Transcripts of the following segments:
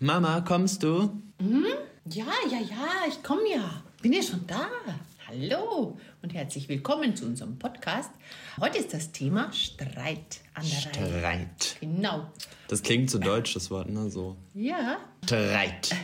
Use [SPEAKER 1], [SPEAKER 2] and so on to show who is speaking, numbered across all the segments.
[SPEAKER 1] Mama, kommst du?
[SPEAKER 2] Hm? Ja, ja, ja, ich komme ja. Bin ja schon da. Hallo und herzlich willkommen zu unserem Podcast. Heute ist das Thema Streit an der Reihe.
[SPEAKER 1] Streit.
[SPEAKER 2] Genau.
[SPEAKER 1] Das klingt so deutsch, das Wort, ne? So.
[SPEAKER 2] Ja.
[SPEAKER 1] Streit.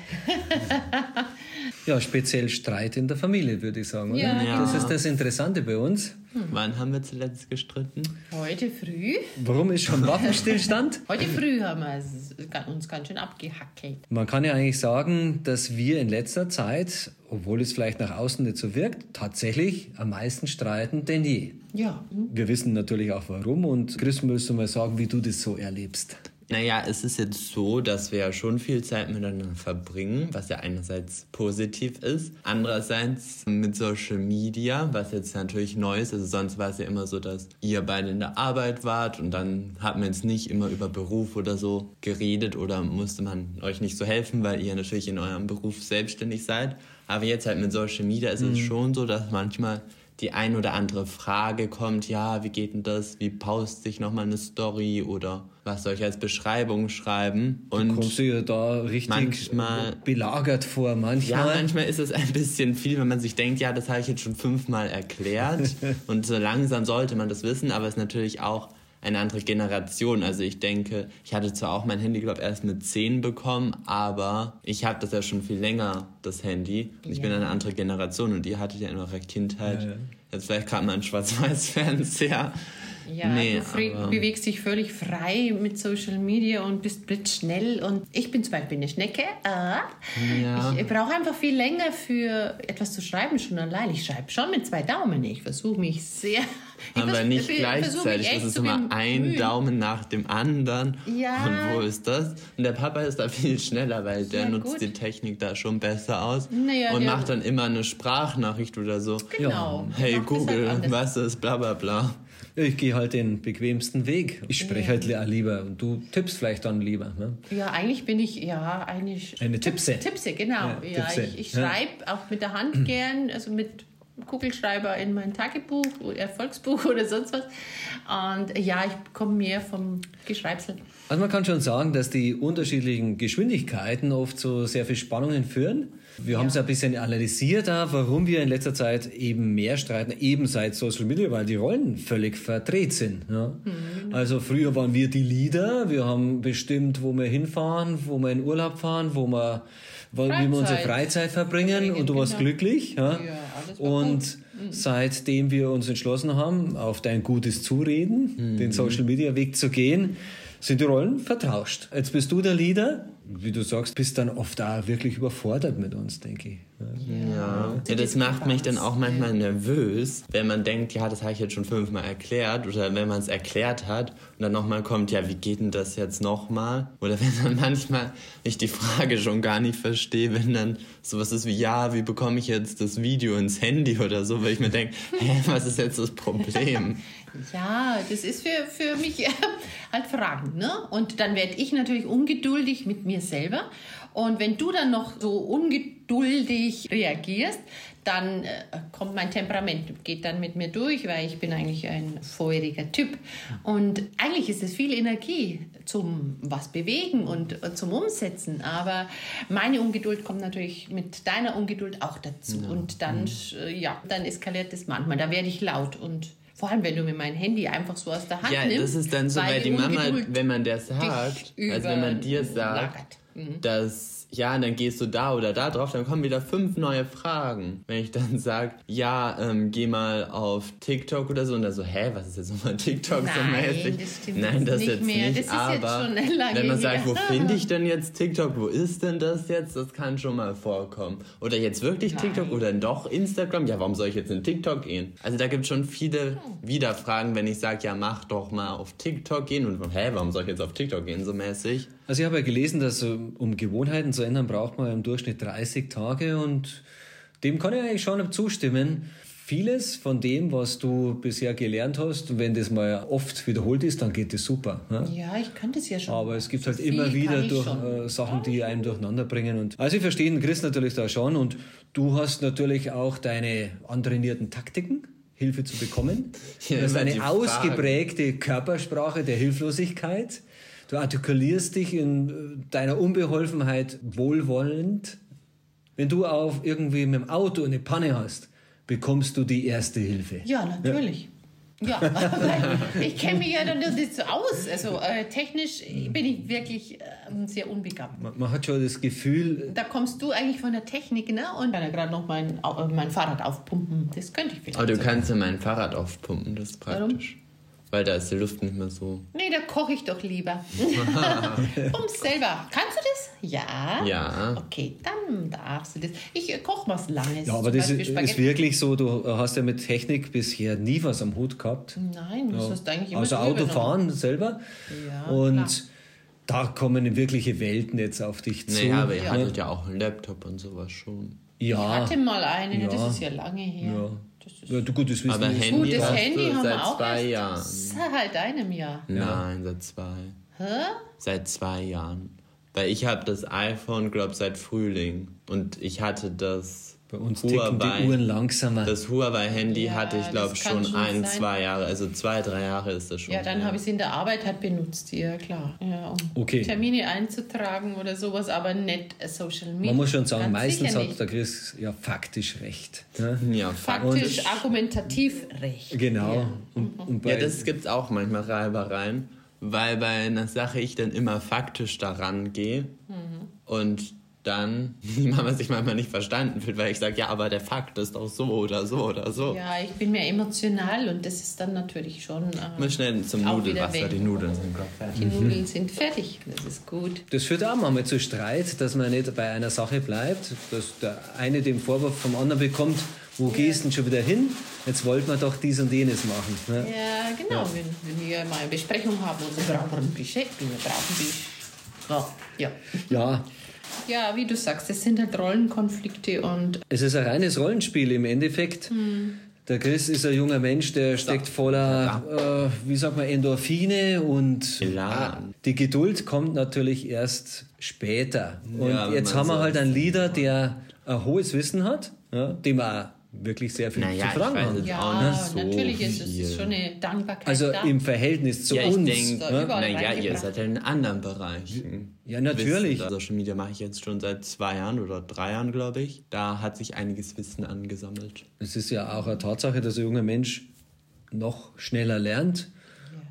[SPEAKER 3] Ja, speziell Streit in der Familie, würde ich sagen. Oder?
[SPEAKER 2] Ja,
[SPEAKER 1] Ja.
[SPEAKER 3] Das ist das Interessante bei uns.
[SPEAKER 1] Wann haben wir zuletzt gestritten?
[SPEAKER 2] Heute früh.
[SPEAKER 3] Warum ist schon Waffenstillstand?
[SPEAKER 2] Heute früh haben wir uns ganz schön abgehackelt.
[SPEAKER 3] Man kann ja eigentlich sagen, dass wir in letzter Zeit, obwohl es vielleicht nach außen nicht so wirkt, tatsächlich am meisten streiten denn je.
[SPEAKER 2] Ja.
[SPEAKER 3] Wir wissen natürlich auch warum und Chris, müsst du mal sagen, wie du das so erlebst.
[SPEAKER 1] Naja, es ist jetzt so, dass wir ja schon viel Zeit miteinander verbringen, was ja einerseits positiv ist. Andererseits mit Social Media, was jetzt natürlich neu ist. Also sonst war es ja immer so, dass ihr beide in der Arbeit wart und dann hat man jetzt nicht immer über Beruf oder so geredet oder musste man euch nicht so helfen, weil ihr natürlich in eurem Beruf selbstständig seid. Aber jetzt halt mit Social Media ist es schon so, dass manchmal die ein oder andere Frage kommt, ja, wie geht denn das? Wie poste ich nochmal eine Story oder was soll ich als Beschreibung schreiben? Und
[SPEAKER 3] Kommst du ja da richtig
[SPEAKER 1] manchmal-
[SPEAKER 3] belagert vor,
[SPEAKER 1] ja,
[SPEAKER 3] manchmal.
[SPEAKER 1] manchmal ist es ein bisschen viel, wenn man sich denkt, ja, das habe ich jetzt schon fünfmal erklärt und so langsam sollte man das wissen, aber es ist natürlich auch eine andere Generation. Also ich denke, ich hatte zwar auch mein Handy, glaube erst mit 10 bekommen, aber ich habe das ja schon viel länger, das Handy. Und ich bin
[SPEAKER 2] Ja.
[SPEAKER 1] eine andere Generation und ihr hattet ja in eurer Kindheit
[SPEAKER 3] Ja, ja.
[SPEAKER 1] jetzt vielleicht gerade mal einen Schwarz-Weiß-Fernseher.
[SPEAKER 2] Ja,
[SPEAKER 1] Nee,
[SPEAKER 2] du bewegst dich völlig frei mit Social Media und bist blitzschnell. Und ich bin zum Beispiel eine Schnecke. Äh,
[SPEAKER 1] Ja.
[SPEAKER 2] Ich brauche einfach viel länger für etwas zu schreiben, schon allein. Ich schreibe schon mit zwei Daumen. Ich versuche mich sehr.
[SPEAKER 1] Aber
[SPEAKER 2] vers-
[SPEAKER 1] nicht gleichzeitig. Das ist immer ein. Daumen nach dem anderen.
[SPEAKER 2] Ja.
[SPEAKER 1] Und wo ist das? Und der Papa ist da viel schneller, weil der
[SPEAKER 2] Ja,
[SPEAKER 1] nutzt
[SPEAKER 2] gut.
[SPEAKER 1] die Technik da schon besser aus.
[SPEAKER 2] Naja,
[SPEAKER 1] und macht dann immer eine Sprachnachricht oder so.
[SPEAKER 2] Genau.
[SPEAKER 1] Hey Google, was ist bla bla bla.
[SPEAKER 3] Ich gehe halt den bequemsten Weg. Ich spreche halt li- lieber und du tippst vielleicht dann lieber. Ne?
[SPEAKER 2] Ja, eigentlich bin ich, ja, eigentlich.
[SPEAKER 3] Eine Tippse.
[SPEAKER 2] Tippse, genau.
[SPEAKER 3] Ja,
[SPEAKER 2] Ja,
[SPEAKER 3] Tippse.
[SPEAKER 2] ich, ich
[SPEAKER 3] Ja.
[SPEAKER 2] schreibe auch mit der Hand gern, also mit Kugelschreiber in mein Tagebuch, Erfolgsbuch oder sonst was. Und ja, ich komme mehr vom Geschreibsel.
[SPEAKER 3] Also man kann schon sagen, dass die unterschiedlichen Geschwindigkeiten oft zu sehr viel Spannungen führen. Wir haben es ein bisschen analysiert, warum wir in letzter Zeit eben mehr streiten, eben seit Social Media, weil die Rollen völlig verdreht sind. Ja. Also früher waren wir die Leader, wir haben bestimmt, wo wir hinfahren, wo wir in Urlaub fahren, wo wir, wo, wie wir unsere
[SPEAKER 2] Freizeit
[SPEAKER 3] verbringen
[SPEAKER 2] verbringen,
[SPEAKER 3] und du warst
[SPEAKER 2] genau.
[SPEAKER 3] glücklich. Ja.
[SPEAKER 2] Ja,
[SPEAKER 3] und seitdem wir uns entschlossen haben, auf dein gutes Zureden, den Social Media Weg zu gehen, sind die Rollen vertauscht. Jetzt bist du der Leader, wie du sagst, bist dann oft auch wirklich überfordert mit uns, denke ich.
[SPEAKER 1] Ja. ja, das macht mich dann auch manchmal nervös, wenn man denkt, ja, das habe ich jetzt schon fünfmal erklärt oder wenn man es erklärt hat und dann nochmal kommt, ja, wie geht denn das jetzt nochmal? Oder wenn dann manchmal ich die Frage schon gar nicht verstehe, wenn dann sowas ist wie, ja, wie bekomme ich jetzt das Video ins Handy oder so, weil ich mir denke, hä, was ist jetzt das Problem?
[SPEAKER 2] Ja, das ist für, für mich halt Fragen. Ne? Und dann werde ich natürlich ungeduldig mit mir selber. Und wenn du dann noch so ungeduldig reagierst, dann äh, kommt mein Temperament, geht dann mit mir durch, weil ich bin eigentlich ein feuriger Typ. Und eigentlich ist es viel Energie zum was bewegen und äh, zum Umsetzen. Aber meine Ungeduld kommt natürlich mit deiner Ungeduld auch dazu. Und dann, äh, ja, dann eskaliert es manchmal. Da werde ich laut und vor allem, wenn du mir mein Handy einfach so aus der Hand
[SPEAKER 1] Ja,
[SPEAKER 2] nimmst.
[SPEAKER 1] das ist dann so, weil die Mama, wenn man der sagt, also wenn man dir sagt,
[SPEAKER 2] Mhm.
[SPEAKER 1] dass ja, dann gehst du da oder da drauf, dann kommen wieder fünf neue Fragen. Wenn ich dann sag, ja, ähm, geh mal auf TikTok oder so und dann so, hä, was ist jetzt nochmal TikTok so
[SPEAKER 2] Nein,
[SPEAKER 1] mäßig?
[SPEAKER 2] das stimmt
[SPEAKER 1] Nein,
[SPEAKER 2] jetzt
[SPEAKER 1] das
[SPEAKER 2] nicht
[SPEAKER 1] jetzt
[SPEAKER 2] mehr.
[SPEAKER 1] nicht,
[SPEAKER 2] Das ist jetzt
[SPEAKER 1] aber
[SPEAKER 2] schon lange
[SPEAKER 1] wenn man sagt, wo
[SPEAKER 2] her.
[SPEAKER 1] finde ich denn jetzt TikTok, wo ist denn das jetzt? Das kann schon mal vorkommen. Oder jetzt wirklich TikTok oder doch Instagram? Ja, warum soll ich jetzt in TikTok gehen? Also da gibt es schon viele Wiederfragen, wenn ich sage, ja, mach doch mal auf TikTok gehen und hä, warum soll ich jetzt auf TikTok gehen, so mäßig?
[SPEAKER 3] Also ich habe ja gelesen, dass äh, um Gewohnheiten zu ändern, braucht man im Durchschnitt 30 Tage und dem kann ich eigentlich schon zustimmen. Vieles von dem, was du bisher gelernt hast, wenn das mal oft wiederholt ist, dann geht es super. Ne?
[SPEAKER 2] Ja, ich kann das ja schon.
[SPEAKER 3] Aber es gibt halt
[SPEAKER 2] Viel
[SPEAKER 3] immer wieder durch, äh, Sachen, die einen durcheinander bringen. Und also ich verstehe den Chris natürlich da schon und du hast natürlich auch deine antrainierten Taktiken. Hilfe zu bekommen.
[SPEAKER 1] Ja,
[SPEAKER 3] du hast
[SPEAKER 1] immer die
[SPEAKER 3] eine ausgeprägte Körpersprache der Hilflosigkeit. Du artikulierst dich in äh, deiner Unbeholfenheit wohlwollend. Wenn du auf irgendwie mit dem Auto eine Panne hast, bekommst du die erste Hilfe.
[SPEAKER 2] Ja, natürlich. Ja, weil ich kenne mich ja dann nicht so aus. Also äh, technisch bin ich wirklich äh, sehr unbegabt.
[SPEAKER 3] Man, man, hat schon das Gefühl.
[SPEAKER 2] Da kommst du eigentlich von der Technik, ne? Und kann ja gerade noch mein, äh, mein Fahrrad aufpumpen. Das könnte ich vielleicht.
[SPEAKER 1] Aber du so. kannst ja mein Fahrrad aufpumpen, das ist praktisch. Warum? Weil da ist die Luft nicht mehr so.
[SPEAKER 2] Nee, da koche ich doch lieber. Ums selber. Kannst du das? Ja.
[SPEAKER 1] Ja.
[SPEAKER 2] Okay, dann darfst du das. Ich äh, koche was Langes.
[SPEAKER 3] Ja, aber das ist, ist, wirklich so, du hast ja mit Technik bisher nie was am Hut gehabt.
[SPEAKER 2] Nein, das ja. hast du eigentlich immer
[SPEAKER 3] Also Autofahren selber.
[SPEAKER 2] Ja,
[SPEAKER 3] Und klar. da kommen wirkliche Welten jetzt auf dich zu.
[SPEAKER 1] Naja, aber ihr ja. hattet ja auch einen Laptop und sowas schon.
[SPEAKER 2] Ja. Ich hatte mal einen, ja. das ist ja lange her. Ja.
[SPEAKER 3] Ja, du, gut, das
[SPEAKER 1] aber Handy,
[SPEAKER 2] gut, das Handy haben
[SPEAKER 1] seit
[SPEAKER 2] wir auch
[SPEAKER 1] zwei
[SPEAKER 2] erst
[SPEAKER 1] Jahren.
[SPEAKER 2] Seit einem Jahr.
[SPEAKER 1] Nein, seit zwei.
[SPEAKER 2] Hä?
[SPEAKER 1] Seit zwei Jahren. Weil ich habe das iPhone, glaube seit Frühling. Und ich hatte das
[SPEAKER 3] bei uns ticken die Uhren langsamer.
[SPEAKER 1] Das Huawei-Handy ja, hatte ich, glaube schon, schon ein, sein. zwei Jahre, also zwei, drei Jahre ist das schon.
[SPEAKER 2] Ja, dann habe ich es in der Arbeit halt benutzt, ja klar. Ja, um okay. Termine einzutragen oder sowas, aber nicht Social Media.
[SPEAKER 3] Man muss schon sagen, Ganz meistens hat der Chris ja faktisch recht.
[SPEAKER 1] Ja, ja
[SPEAKER 2] faktisch, und, argumentativ recht.
[SPEAKER 3] Genau. Ja,
[SPEAKER 1] und, und ja das gibt es auch manchmal Reibereien, weil bei einer Sache ich dann immer faktisch daran gehe mhm. und dann die Mama sich manchmal nicht verstanden fühlt, weil ich sage, ja, aber der Fakt ist doch so oder so oder so.
[SPEAKER 2] Ja, ich bin mehr emotional und das ist dann natürlich schon. Äh,
[SPEAKER 1] Mal schnell zum Nudelwasser, die Nudeln sind fertig.
[SPEAKER 2] Die Nudeln sind fertig, das ist gut.
[SPEAKER 3] Das führt auch manchmal zu Streit, dass man nicht bei einer Sache bleibt, dass der eine den Vorwurf vom anderen bekommt, wo ja. gehst du denn schon wieder hin? Jetzt wollten wir doch dies und jenes machen.
[SPEAKER 2] Ne? Ja, genau. Ja. Wenn, wenn, wir mal eine Besprechung haben und so brauchen wir ein Budget, wir brauchen ein Ja.
[SPEAKER 3] ja.
[SPEAKER 2] Ja, wie du sagst, es sind halt Rollenkonflikte und.
[SPEAKER 3] Es ist ein reines Rollenspiel im Endeffekt. Hm. Der Chris ist ein junger Mensch, der steckt voller, äh, wie sagt man, Endorphine und
[SPEAKER 1] Elan.
[SPEAKER 3] die Geduld kommt natürlich erst später. Und ja, jetzt haben wir halt einen Leader, der ein hohes Wissen hat, ja, dem man wirklich sehr viel naja, zu fragen haben.
[SPEAKER 2] Ja, so natürlich ist es schon eine Dankbarkeit
[SPEAKER 3] Also
[SPEAKER 2] da.
[SPEAKER 3] im Verhältnis zu
[SPEAKER 1] ja,
[SPEAKER 3] uns.
[SPEAKER 1] Ich denke, ne? naja, ihr seid ja in anderen Bereichen.
[SPEAKER 3] Ja, natürlich.
[SPEAKER 1] Wisst, Social Media mache ich jetzt schon seit zwei Jahren oder drei Jahren, glaube ich. Da hat sich einiges Wissen angesammelt.
[SPEAKER 3] Es ist ja auch eine Tatsache, dass ein junger Mensch noch schneller lernt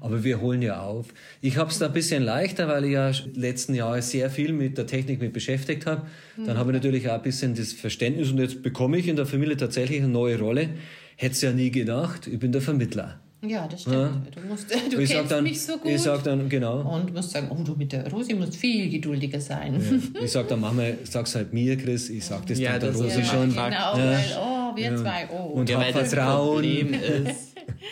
[SPEAKER 3] aber wir holen ja auf. Ich habe es da ein bisschen leichter, weil ich ja letzten Jahre sehr viel mit der Technik mit beschäftigt habe. Dann habe ich natürlich auch ein bisschen das Verständnis und jetzt bekomme ich in der Familie tatsächlich eine neue Rolle. Hätte es ja nie gedacht, ich bin der Vermittler.
[SPEAKER 2] Ja, das stimmt. Ja. Du, musst, du ich kennst
[SPEAKER 3] dann,
[SPEAKER 2] mich so gut.
[SPEAKER 3] Ich sag dann, genau.
[SPEAKER 2] Und musst sagen, oh, du mit der Rosi musst viel geduldiger sein.
[SPEAKER 3] Ja. Ich sag dann, Mama, sag's halt mir, Chris, ich sag das
[SPEAKER 1] ja,
[SPEAKER 3] dann der Rosi
[SPEAKER 2] ja,
[SPEAKER 3] schon.
[SPEAKER 2] Genau, ja. weil, oh, wir zwei, oh.
[SPEAKER 3] Und ja, hab Vertrauen.
[SPEAKER 1] Das Problem ist,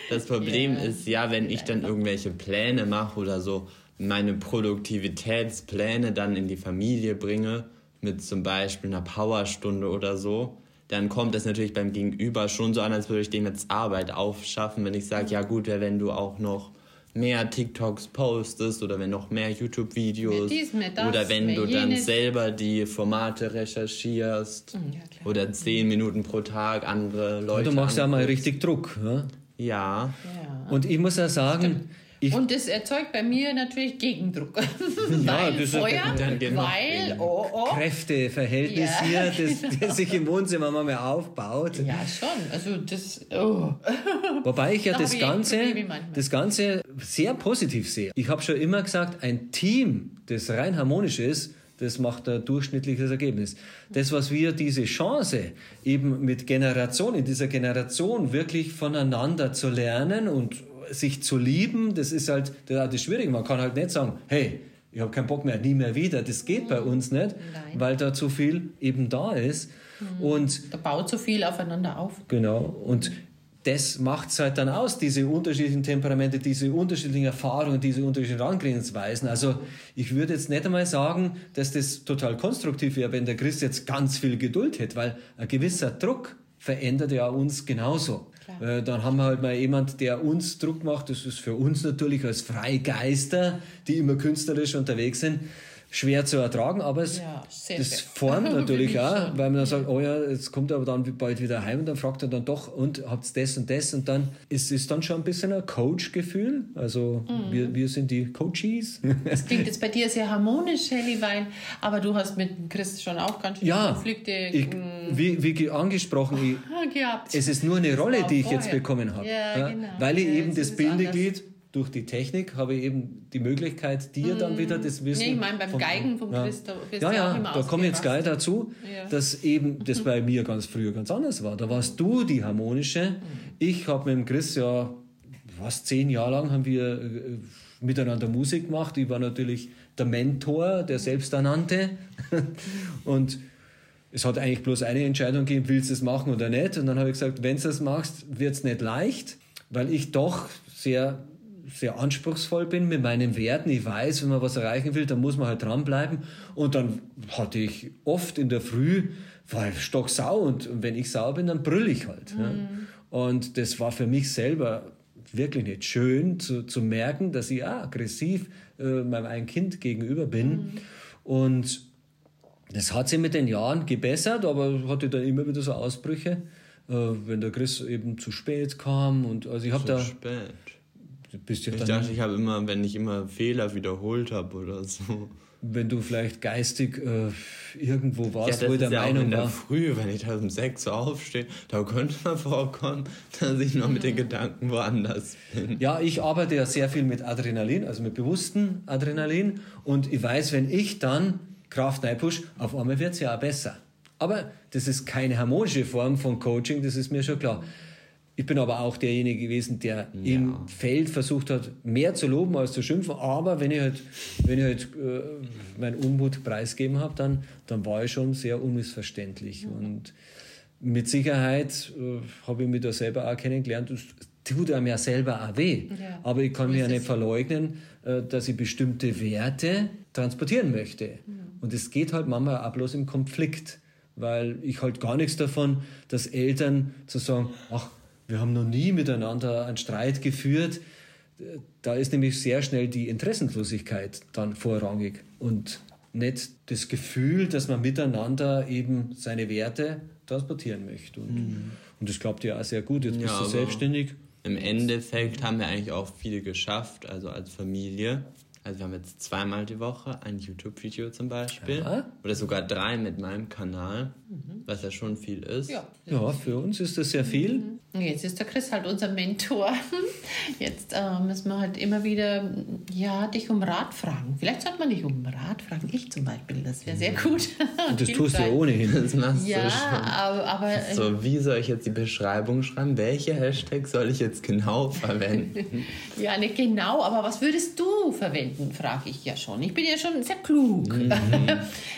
[SPEAKER 1] das Problem ja. ist ja, wenn ich dann irgendwelche Pläne mache oder so, meine Produktivitätspläne dann in die Familie bringe, mit zum Beispiel einer Powerstunde oder so, dann kommt es natürlich beim Gegenüber schon so an, als würde ich dem jetzt Arbeit aufschaffen, wenn ich sage, ja gut, wenn du auch noch mehr TikToks postest oder wenn noch mehr YouTube-Videos oder wenn du dann jenes. selber die Formate recherchierst hm, ja, oder zehn Minuten pro Tag andere Leute.
[SPEAKER 3] Und du machst ja mal richtig Druck. Ja?
[SPEAKER 1] Ja.
[SPEAKER 2] ja.
[SPEAKER 3] Und ich muss ja sagen,
[SPEAKER 2] und das erzeugt bei mir natürlich Gegendruck. ja, das Feuer, dann genau. weil oh, oh.
[SPEAKER 3] Kräfteverhältnis ja. hier, das, das sich im Wohnzimmer mal mehr aufbaut.
[SPEAKER 2] Ja, schon. Also das. Oh.
[SPEAKER 3] Wobei ich ja da das Ganze, das Ganze sehr positiv sehe. Ich habe schon immer gesagt, ein Team, das rein harmonisch ist, das macht ein durchschnittliches Ergebnis. Das, was wir diese Chance eben mit Generation, in dieser Generation wirklich voneinander zu lernen und sich zu lieben, das ist halt das, das Schwierige. Man kann halt nicht sagen, hey, ich habe keinen Bock mehr, nie mehr wieder. Das geht bei uns nicht, Nein. weil da zu viel eben da ist. Mhm. Und
[SPEAKER 2] da baut zu viel aufeinander auf.
[SPEAKER 3] Genau. Und das macht es halt dann aus, diese unterschiedlichen Temperamente, diese unterschiedlichen Erfahrungen, diese unterschiedlichen Herangehensweisen. Also ich würde jetzt nicht einmal sagen, dass das total konstruktiv wäre, wenn der Christ jetzt ganz viel Geduld hätte, weil ein gewisser Druck verändert ja uns genauso. Äh, dann haben wir halt mal jemand, der uns Druck macht. Das ist für uns natürlich als Freigeister, die immer künstlerisch unterwegs sind, schwer zu ertragen, aber es
[SPEAKER 2] Ja,
[SPEAKER 3] das formt natürlich auch,
[SPEAKER 2] schon.
[SPEAKER 3] weil man dann sagt, oh ja, jetzt kommt er aber dann bald wieder heim und dann fragt er dann doch, und habt das und das und dann ist es dann schon ein bisschen ein Coach-Gefühl. Also
[SPEAKER 2] Mhm.
[SPEAKER 3] wir, wir sind die Coaches.
[SPEAKER 2] Das klingt jetzt bei dir sehr harmonisch, Helly Wein, aber du hast mit Chris schon auch ganz schön
[SPEAKER 3] ja,
[SPEAKER 2] Konflikte
[SPEAKER 3] ich,
[SPEAKER 2] mm,
[SPEAKER 3] wie, wie ge- angesprochen, ich,
[SPEAKER 2] gehabt.
[SPEAKER 3] es ist nur eine Rolle, die ich jetzt
[SPEAKER 2] vorher.
[SPEAKER 3] bekommen habe.
[SPEAKER 2] Ja, genau.
[SPEAKER 3] Weil ich
[SPEAKER 2] Ja,
[SPEAKER 3] eben
[SPEAKER 2] jetzt
[SPEAKER 3] das Bindeglied durch die Technik habe ich eben die Möglichkeit, dir dann wieder das Wissen.
[SPEAKER 2] Mhm. Nee, ich meine, beim
[SPEAKER 3] von-
[SPEAKER 2] Geigen vom
[SPEAKER 3] ja.
[SPEAKER 2] Chris, da bist
[SPEAKER 3] Ja, ja,
[SPEAKER 2] immer
[SPEAKER 3] da komme ich jetzt gleich
[SPEAKER 2] ausgerastet.
[SPEAKER 3] dazu,
[SPEAKER 2] Ja.
[SPEAKER 3] dass eben das bei mir ganz früher ganz anders war. Da warst du die harmonische. Ich habe mit dem Chris ja fast zehn Jahre lang haben wir äh, miteinander Musik gemacht. Ich war natürlich der Mentor, der Selbsternannte. Und es hat eigentlich bloß eine Entscheidung gegeben, willst du es machen oder nicht? Und dann habe ich gesagt, wenn du es machst, wird es nicht leicht, weil ich doch sehr, sehr anspruchsvoll bin mit meinen Werten. Ich weiß, wenn man was erreichen will, dann muss man halt dranbleiben. Und dann hatte ich oft in der Früh, war ich stocksau und wenn ich sauer bin, dann brülle ich halt. Ja. Und das war für mich selber wirklich nicht schön zu, zu merken, dass ich auch aggressiv äh, meinem eigenen Kind gegenüber bin. Und das hat sich mit den Jahren gebessert, aber hatte dann immer wieder so Ausbrüche, äh, wenn der Chris eben zu spät kam und also ich habe
[SPEAKER 1] Zu
[SPEAKER 3] da
[SPEAKER 1] spät.
[SPEAKER 3] Bist ja
[SPEAKER 1] Ich
[SPEAKER 3] dann,
[SPEAKER 1] dachte, ich habe immer, wenn ich immer Fehler wiederholt habe oder so.
[SPEAKER 3] wenn du vielleicht geistig äh, irgendwo
[SPEAKER 1] Ja,
[SPEAKER 3] warst,
[SPEAKER 1] das
[SPEAKER 3] wo ich der
[SPEAKER 1] ja auch
[SPEAKER 3] Meinung
[SPEAKER 1] in der
[SPEAKER 3] war,
[SPEAKER 1] Früh, wenn ich da um 6 Uhr aufstehe, da könnte mal vorkommen, dass ich noch mit den Gedanken woanders bin.
[SPEAKER 3] Ja, ich arbeite ja sehr viel mit Adrenalin, also mit bewusstem Adrenalin. Und ich weiß, wenn ich dann Kraft reinpush, auf einmal wird es ja auch besser. Aber das ist keine harmonische Form von Coaching, das ist mir schon klar. Ich bin aber auch derjenige gewesen, der im Feld versucht hat, mehr zu loben als zu schimpfen. Aber wenn ich halt, wenn ich halt äh, meinen Unmut preisgeben habe, dann, dann war ich schon sehr unmissverständlich. Und mit Sicherheit äh, habe ich mich da selber auch kennengelernt. Es tut einem ja selber auch weh.
[SPEAKER 2] Ja.
[SPEAKER 3] Aber ich kann mir ja nicht verleugnen, äh, dass ich bestimmte Werte transportieren möchte. Und es geht halt manchmal auch bloß im Konflikt. Weil ich halt gar nichts davon, dass Eltern zu sagen, ach, wir haben noch nie miteinander einen Streit geführt. Da ist nämlich sehr schnell die Interessenlosigkeit dann vorrangig und nicht das Gefühl, dass man miteinander eben seine Werte transportieren möchte. Und, und das klappt ja auch sehr gut. Jetzt bist
[SPEAKER 1] Ja,
[SPEAKER 3] du
[SPEAKER 1] aber-
[SPEAKER 3] selbstständig.
[SPEAKER 1] Im Endeffekt haben wir eigentlich auch viel geschafft, also als Familie. Also wir haben jetzt zweimal die Woche ein YouTube-Video zum Beispiel.
[SPEAKER 3] Ja.
[SPEAKER 1] Oder sogar drei mit meinem Kanal, was ja schon viel ist.
[SPEAKER 2] Ja.
[SPEAKER 3] Ja, für uns ist das sehr viel.
[SPEAKER 2] Und Jetzt ist der Chris halt unser Mentor. Jetzt äh, müssen wir halt immer wieder ja, dich um Rat fragen. Vielleicht sollte man dich um Rat fragen. Ich zum Beispiel, das wäre sehr gut.
[SPEAKER 3] Und das tust du ja ohnehin.
[SPEAKER 1] Das machst
[SPEAKER 2] Ja,
[SPEAKER 1] du schon.
[SPEAKER 2] aber, aber
[SPEAKER 1] So, wie soll ich jetzt die Beschreibung schreiben? Welche Hashtags soll ich jetzt genau verwenden?
[SPEAKER 2] ja, nicht genau, aber was würdest du verwenden, frage ich ja schon. Ich bin ja schon sehr klug.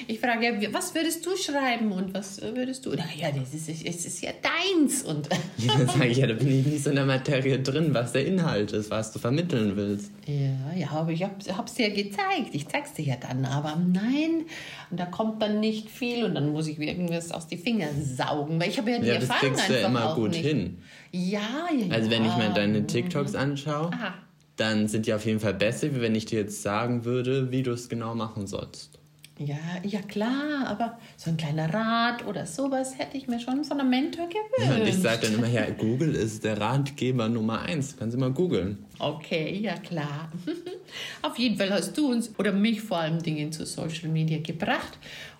[SPEAKER 2] Ich frage ja, was würdest du schreiben und was würdest du? Naja, das ist, es ist ja deins. Und
[SPEAKER 1] Ja, dann sage ich, ja, da bin ich nicht so in der Materie drin, was der Inhalt ist, was du vermitteln willst.
[SPEAKER 2] Ja, ja, aber ich habe es dir gezeigt. Ich zeig's dir ja dann. Aber nein, und da kommt dann nicht viel und dann muss ich irgendwas aus die Finger saugen. Weil ich habe ja die
[SPEAKER 1] Ja, das
[SPEAKER 2] Erfahrung
[SPEAKER 1] kriegst du ja immer gut
[SPEAKER 2] nicht.
[SPEAKER 1] hin.
[SPEAKER 2] Ja, ja, ja.
[SPEAKER 1] Also wenn ich mir deine TikToks anschaue,
[SPEAKER 2] Aha.
[SPEAKER 1] dann sind die auf jeden Fall besser, wie wenn ich dir jetzt sagen würde, wie du es genau machen sollst.
[SPEAKER 2] Ja, ja klar, aber so ein kleiner Rat oder sowas hätte ich mir schon von einem Mentor gewünscht.
[SPEAKER 1] Und ich sage dann immer, ja, Google ist der Ratgeber Nummer eins. Kannst du mal googeln.
[SPEAKER 2] Okay, ja klar. Auf jeden Fall hast du uns oder mich vor allem Dingen zu Social Media gebracht.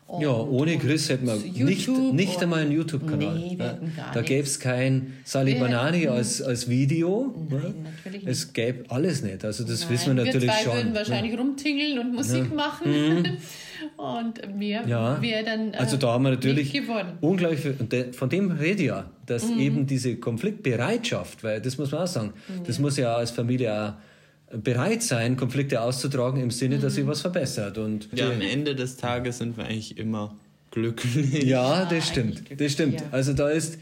[SPEAKER 2] Und-
[SPEAKER 3] Ja, ohne Chris hätten wir nicht, nicht einmal einen YouTube-Kanal.
[SPEAKER 2] Nee,
[SPEAKER 3] Ja, da gäbe es kein Sali Banani als, als Video.
[SPEAKER 2] Nein,
[SPEAKER 3] ja.
[SPEAKER 2] natürlich nicht.
[SPEAKER 3] Es gäbe alles nicht. Also das
[SPEAKER 2] Nein,
[SPEAKER 3] wissen wir natürlich
[SPEAKER 2] wir zwei
[SPEAKER 3] schon.
[SPEAKER 2] würden
[SPEAKER 3] ja.
[SPEAKER 2] wahrscheinlich rumtingeln und Musik machen. Und mir
[SPEAKER 3] Ja,
[SPEAKER 2] wäre dann. Äh,
[SPEAKER 3] also da haben wir natürlich unglaublich viel. Und de- von dem rede ich ja, dass
[SPEAKER 2] Mhm.
[SPEAKER 3] eben diese Konfliktbereitschaft, weil das muss man auch sagen, das muss ja als Familie auch bereit sein, Konflikte auszutragen im Sinne, dass
[SPEAKER 2] Mhm.
[SPEAKER 3] sich was verbessert. Und
[SPEAKER 1] Ja, am Ende des Tages sind wir eigentlich immer glücklich.
[SPEAKER 3] ja, das stimmt.
[SPEAKER 2] eigentlich
[SPEAKER 3] Das stimmt.
[SPEAKER 2] ja.
[SPEAKER 3] Also da ist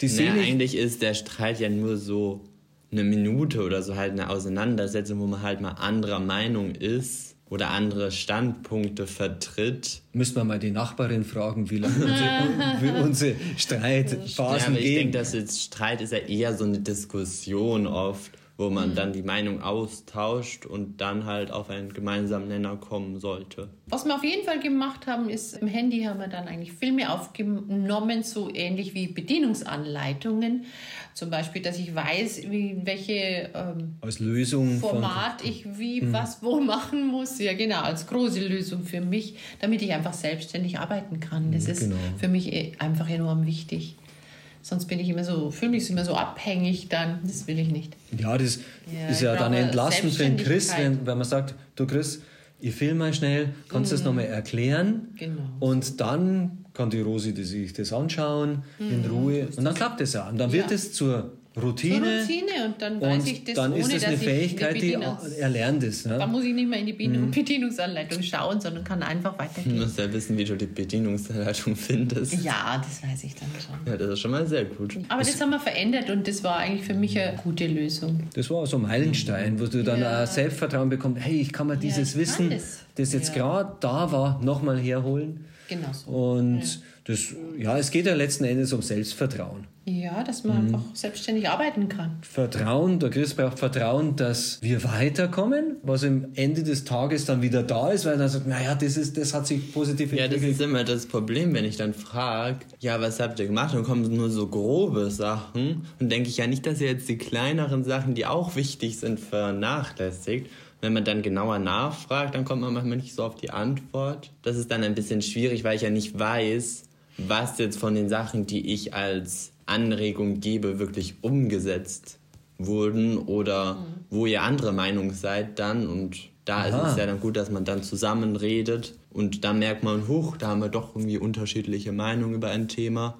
[SPEAKER 3] die
[SPEAKER 1] Naja,
[SPEAKER 3] Seele.
[SPEAKER 1] eigentlich ist der Streit ja nur so eine Minute oder so halt eine Auseinandersetzung, wo man halt mal anderer Meinung ist oder andere Standpunkte vertritt.
[SPEAKER 3] Müssen wir mal die Nachbarin fragen, wie lange unsere, unsere
[SPEAKER 1] Ja,
[SPEAKER 3] Streitphasen
[SPEAKER 1] aber ich
[SPEAKER 3] gehen.
[SPEAKER 1] denke, dass jetzt Streit ist ja eher so eine Diskussion oft, wo man dann die Meinung austauscht und dann halt auf einen gemeinsamen Nenner kommen sollte.
[SPEAKER 2] Was wir auf jeden Fall gemacht haben, ist, im Handy haben wir dann eigentlich Filme aufgenommen, so ähnlich wie Bedienungsanleitungen. Zum Beispiel, dass ich weiß, wie, welche ähm,
[SPEAKER 3] Als Lösung
[SPEAKER 2] Format ich wie was wo machen muss. Ja, genau, als große Lösung für mich, damit ich einfach selbstständig arbeiten kann. Das ist
[SPEAKER 3] genau.
[SPEAKER 2] für mich eh einfach enorm wichtig. Sonst bin ich immer so, fühle mich immer so abhängig dann. Das will ich nicht.
[SPEAKER 3] ja, das
[SPEAKER 2] Ja,
[SPEAKER 3] ist ja dann entlastend für den Chris, wenn, wenn man sagt, du Chris, ich film mal schnell, kannst du das nochmal erklären
[SPEAKER 2] Genau.
[SPEAKER 3] und dann kann die Rosi die sich das anschauen in Ruhe und dann klappt es ja. Und dann wird
[SPEAKER 2] Mhm. Ja.
[SPEAKER 3] es zur Routine.
[SPEAKER 2] Routine und dann weiß
[SPEAKER 3] und
[SPEAKER 2] ich das,
[SPEAKER 3] dann
[SPEAKER 2] ohne
[SPEAKER 3] ist das eine Fähigkeit, die erlernt ist.
[SPEAKER 2] Da
[SPEAKER 3] Ne?
[SPEAKER 2] muss ich nicht mehr in die
[SPEAKER 3] Mhm.
[SPEAKER 2] Bedienungsanleitung schauen, sondern kann einfach
[SPEAKER 1] Du
[SPEAKER 2] weitergehen.
[SPEAKER 1] musst ja wissen, wie du die Bedienungsanleitung findest.
[SPEAKER 2] Ja, das weiß ich dann schon.
[SPEAKER 1] Ja, das ist schon mal sehr gut.
[SPEAKER 2] Aber das haben wir verändert und das war eigentlich für mich eine gute Lösung.
[SPEAKER 3] Das war so ein Meilenstein, wo du dann
[SPEAKER 2] Ja.
[SPEAKER 3] auch Selbstvertrauen bekommst. Hey, ich kann mir dieses Wissen,
[SPEAKER 2] kann das.
[SPEAKER 3] das jetzt
[SPEAKER 2] Ja.
[SPEAKER 3] gerade da war, nochmal herholen.
[SPEAKER 2] Genau so.
[SPEAKER 3] Und das, ja, es geht ja letzten Endes um Selbstvertrauen.
[SPEAKER 2] Ja, dass man
[SPEAKER 3] Mhm.
[SPEAKER 2] einfach selbstständig arbeiten kann.
[SPEAKER 3] Vertrauen, der Chris braucht Vertrauen, dass wir weiterkommen, was am Ende des Tages dann wieder da ist, weil er sagt, naja, das, ist, das hat sich positiv
[SPEAKER 1] Ja, das
[SPEAKER 3] entwickelt.
[SPEAKER 1] ist immer das Problem, wenn ich dann frage, ja, was habt ihr gemacht? Dann kommen nur so grobe Sachen. Und denke ich ja nicht, dass ihr jetzt die kleineren Sachen, die auch wichtig sind, vernachlässigt. Wenn man dann genauer nachfragt, dann kommt man manchmal nicht so auf die Antwort. Das ist dann ein bisschen schwierig, weil ich ja nicht weiß, was jetzt von den Sachen, die ich als Anregung gebe, wirklich umgesetzt wurden oder wo ihr andere Meinung seid dann. Und da ist
[SPEAKER 3] Aha.
[SPEAKER 1] es ja dann gut, dass man dann zusammen redet und dann merkt man, huch, da haben wir doch irgendwie unterschiedliche Meinungen über ein Thema.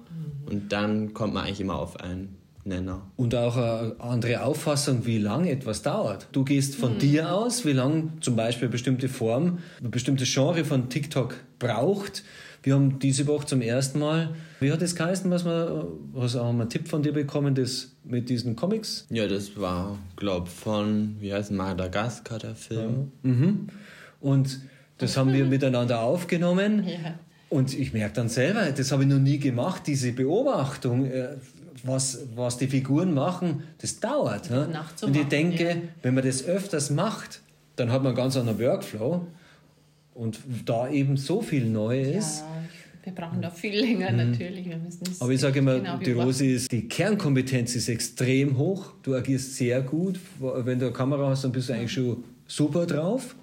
[SPEAKER 1] Und dann kommt man eigentlich immer auf einen Nenner.
[SPEAKER 3] Und auch eine andere Auffassung, wie lange etwas dauert. Du gehst von dir aus, wie lange zum Beispiel eine bestimmte Form, ein bestimmtes Genre von TikTok braucht. Wir haben diese Woche zum ersten Mal, wie hat es geheißen, was wir, was haben wir einen Tipp von dir bekommen, das mit diesen Comics?
[SPEAKER 1] Ja, das war, glaub von, wie heißt Madagaskar, der Film.
[SPEAKER 3] Und das haben wir miteinander aufgenommen.
[SPEAKER 2] Ja.
[SPEAKER 3] Und ich merke dann selber, das habe ich noch nie gemacht, diese Beobachtung, äh, was, was die Figuren machen, das dauert. Ne? Und ich denke,
[SPEAKER 2] ja.
[SPEAKER 3] wenn man das öfters macht, dann hat man einen ganz anderen Workflow. Und da eben so viel neu ist.
[SPEAKER 2] Ja, wir brauchen da viel länger natürlich. Wir müssen
[SPEAKER 3] Mhm. Aber ich sage immer,
[SPEAKER 2] genau
[SPEAKER 3] die. Rosi ist, die Kernkompetenz ist extrem hoch. Du agierst sehr gut. Wenn du eine Kamera hast, dann bist du eigentlich schon super drauf.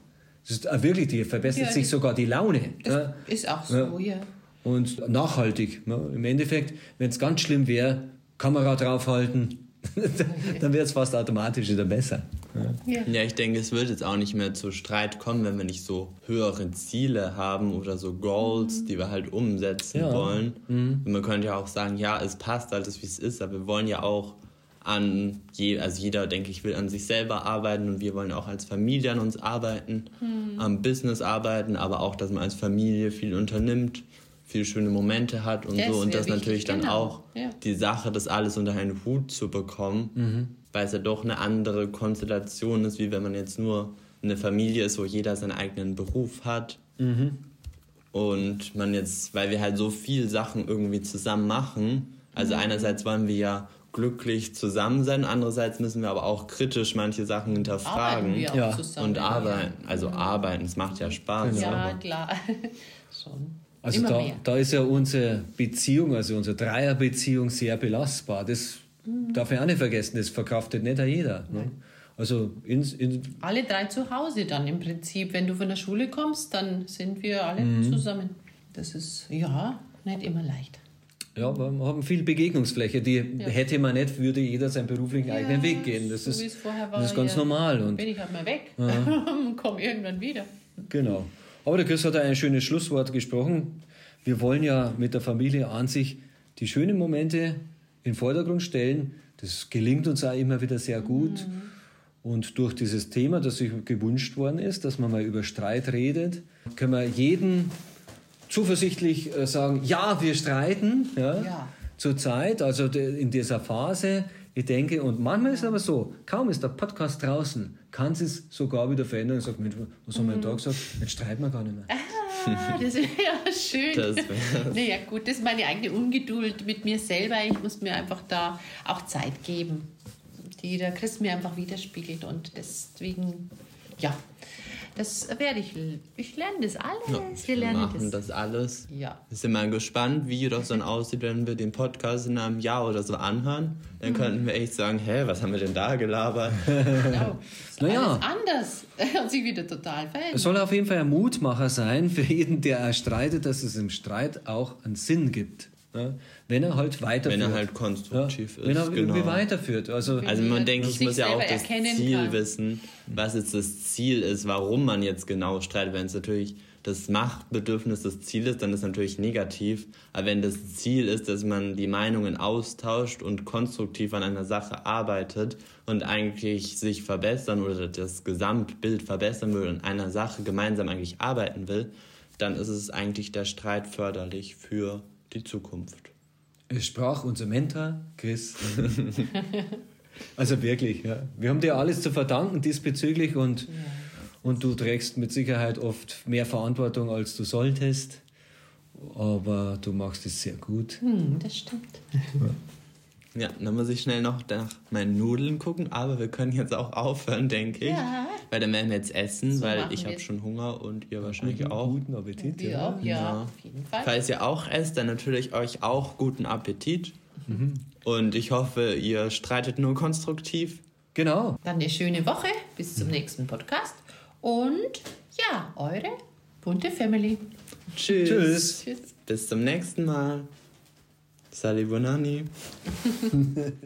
[SPEAKER 3] Das ist auch wirklich, die verbessert
[SPEAKER 2] Ja,
[SPEAKER 3] sich sogar die Laune. ne?
[SPEAKER 2] Ist auch so, ja.
[SPEAKER 3] Und nachhaltig. Ne? Im Endeffekt, wenn es ganz schlimm wäre, Kamera draufhalten, dann wäre es fast automatisch wieder besser.
[SPEAKER 2] Ja.
[SPEAKER 1] Ja, ich denke, es wird jetzt auch nicht mehr zu Streit kommen, wenn wir nicht so höhere Ziele haben oder so Goals, die wir halt umsetzen
[SPEAKER 3] Ja.
[SPEAKER 1] wollen. Und man könnte ja auch sagen, ja, es passt alles, wie es ist, aber wir wollen ja auch an, je, also jeder, denke ich, will an sich selber arbeiten und wir wollen auch als Familie an uns arbeiten, am Business arbeiten, aber auch, dass man als Familie viel unternimmt, viele schöne Momente hat und
[SPEAKER 2] Das
[SPEAKER 1] so und das
[SPEAKER 2] wichtig,
[SPEAKER 1] natürlich dann
[SPEAKER 2] genau.
[SPEAKER 1] auch
[SPEAKER 2] Ja.
[SPEAKER 1] die Sache, das alles unter einen Hut zu bekommen, weil es ja doch eine andere Konstellation ist, wie wenn man jetzt nur eine Familie ist, wo jeder seinen eigenen Beruf hat. Und man jetzt, weil wir halt so viel Sachen irgendwie zusammen machen, also einerseits wollen wir ja glücklich zusammen sein, andererseits müssen wir aber auch kritisch manche Sachen hinterfragen.
[SPEAKER 2] Arbeiten wir auch
[SPEAKER 3] Ja.
[SPEAKER 2] zusammen.
[SPEAKER 1] Und arbeiten, also arbeiten, es macht ja Spaß.
[SPEAKER 2] Ja,
[SPEAKER 1] aber-
[SPEAKER 2] klar. Schon.
[SPEAKER 3] Also
[SPEAKER 2] Immer
[SPEAKER 3] da,
[SPEAKER 2] mehr.
[SPEAKER 3] da ist ja unsere Beziehung, also unsere Dreierbeziehung sehr belastbar. Das darf ich auch nicht vergessen, das verkraftet nicht jeder. Ne? Also in, in,
[SPEAKER 2] Alle drei zu Hause dann im Prinzip. Wenn du von der Schule kommst, dann sind wir alle
[SPEAKER 3] Mhm.
[SPEAKER 2] zusammen. Das ist, ja, nicht immer leicht.
[SPEAKER 3] ja, wir haben viel Begegnungsfläche, die hätte man nicht, würde jeder seinen beruflichen eigenen Weg gehen. Das,
[SPEAKER 2] so
[SPEAKER 3] ist,
[SPEAKER 2] war,
[SPEAKER 3] das ist ganz
[SPEAKER 2] ja.
[SPEAKER 3] normal. Und
[SPEAKER 2] Bin ich halt mal weg und komme irgendwann wieder.
[SPEAKER 3] Genau. Aber der Chris hat ein schönes Schlusswort gesprochen. Wir wollen ja mit der Familie an sich die schönen Momente in den Vordergrund stellen. Das gelingt uns auch immer wieder sehr gut. Und durch dieses Thema, das sich gewünscht worden ist, dass man mal über Streit redet, können wir jeden zuversichtlich äh, sagen, ja, wir streiten ja,
[SPEAKER 2] Ja.
[SPEAKER 3] zurzeit, also in dieser Phase. Ich denke, und manchmal ist es aber so, kaum ist der Podcast draußen, kann es sogar wieder verändern sagt, Mensch, was haben wir denn da gesagt? Jetzt streiten wir gar nicht mehr.
[SPEAKER 2] Das wäre ja schön.
[SPEAKER 1] Das wär's.
[SPEAKER 2] naja, gut, das ist meine eigene Ungeduld mit mir selber. Ich muss mir einfach da auch Zeit geben. die der Christ mir einfach widerspiegelt. Und deswegen, ja, das werde ich. Ich lerne das alles.
[SPEAKER 1] Ja,
[SPEAKER 2] wir
[SPEAKER 1] wir
[SPEAKER 2] lernen
[SPEAKER 1] machen
[SPEAKER 2] das.
[SPEAKER 1] das alles.
[SPEAKER 2] Ja.
[SPEAKER 1] Ich bin mal gespannt, wie das dann aussieht, wenn wir den Podcast in einem Jahr oder so anhören. Dann könnten wir echt sagen, hä, was haben wir denn da gelabert?
[SPEAKER 2] Genau. Ist
[SPEAKER 3] Naja.
[SPEAKER 2] Alles anders. Und sich wieder total
[SPEAKER 3] Es
[SPEAKER 2] verändert.
[SPEAKER 3] soll auf jeden Fall ein Mutmacher sein für jeden, der erstreitet, dass es im Streit auch einen Sinn gibt. Ja? Wenn er halt weiterführt.
[SPEAKER 1] Wenn er halt konstruktiv
[SPEAKER 3] ja?
[SPEAKER 1] ist.
[SPEAKER 3] Wenn er
[SPEAKER 1] genau.
[SPEAKER 3] irgendwie weiterführt. Also,
[SPEAKER 1] Also man denkt, ich muss ja auch das Ziel
[SPEAKER 2] kann.
[SPEAKER 1] wissen, was jetzt das Ziel ist, warum man jetzt genau streitet. Wenn es natürlich das Machtbedürfnis das Ziel ist, dann ist es natürlich negativ. Aber wenn das Ziel ist, dass man die Meinungen austauscht und konstruktiv an einer Sache arbeitet und eigentlich sich verbessern oder das Gesamtbild verbessern will und an einer Sache gemeinsam eigentlich arbeiten will, dann ist es eigentlich der Streit förderlich für die Zukunft.
[SPEAKER 3] es sprach unser Mentor, Chris. also wirklich, ja. Wir haben dir alles zu verdanken diesbezüglich und, und du trägst mit Sicherheit oft mehr Verantwortung, als du solltest. Aber du machst es sehr gut.
[SPEAKER 2] Hm, das stimmt.
[SPEAKER 1] Ja, dann muss ich schnell noch nach meinen Nudeln gucken, aber wir können jetzt auch aufhören, denke ich.
[SPEAKER 2] Ja.
[SPEAKER 1] Weil dann werden wir jetzt essen,
[SPEAKER 2] So
[SPEAKER 1] weil ich habe schon Hunger und ihr wahrscheinlich auch.
[SPEAKER 3] Guten Appetit.
[SPEAKER 2] Wir
[SPEAKER 3] Ja.
[SPEAKER 2] auch, ja, auf jeden Fall.
[SPEAKER 1] Falls ihr auch esst, dann natürlich euch auch guten Appetit.
[SPEAKER 2] Mhm.
[SPEAKER 1] Und ich hoffe, ihr streitet nur konstruktiv.
[SPEAKER 3] Genau.
[SPEAKER 2] Dann eine schöne Woche. Bis zum nächsten Podcast. Und ja, eure bunte Family.
[SPEAKER 1] Tschüss.
[SPEAKER 3] Tschüss.
[SPEAKER 2] Tschüss.
[SPEAKER 1] Bis zum nächsten Mal. Sali Bonani.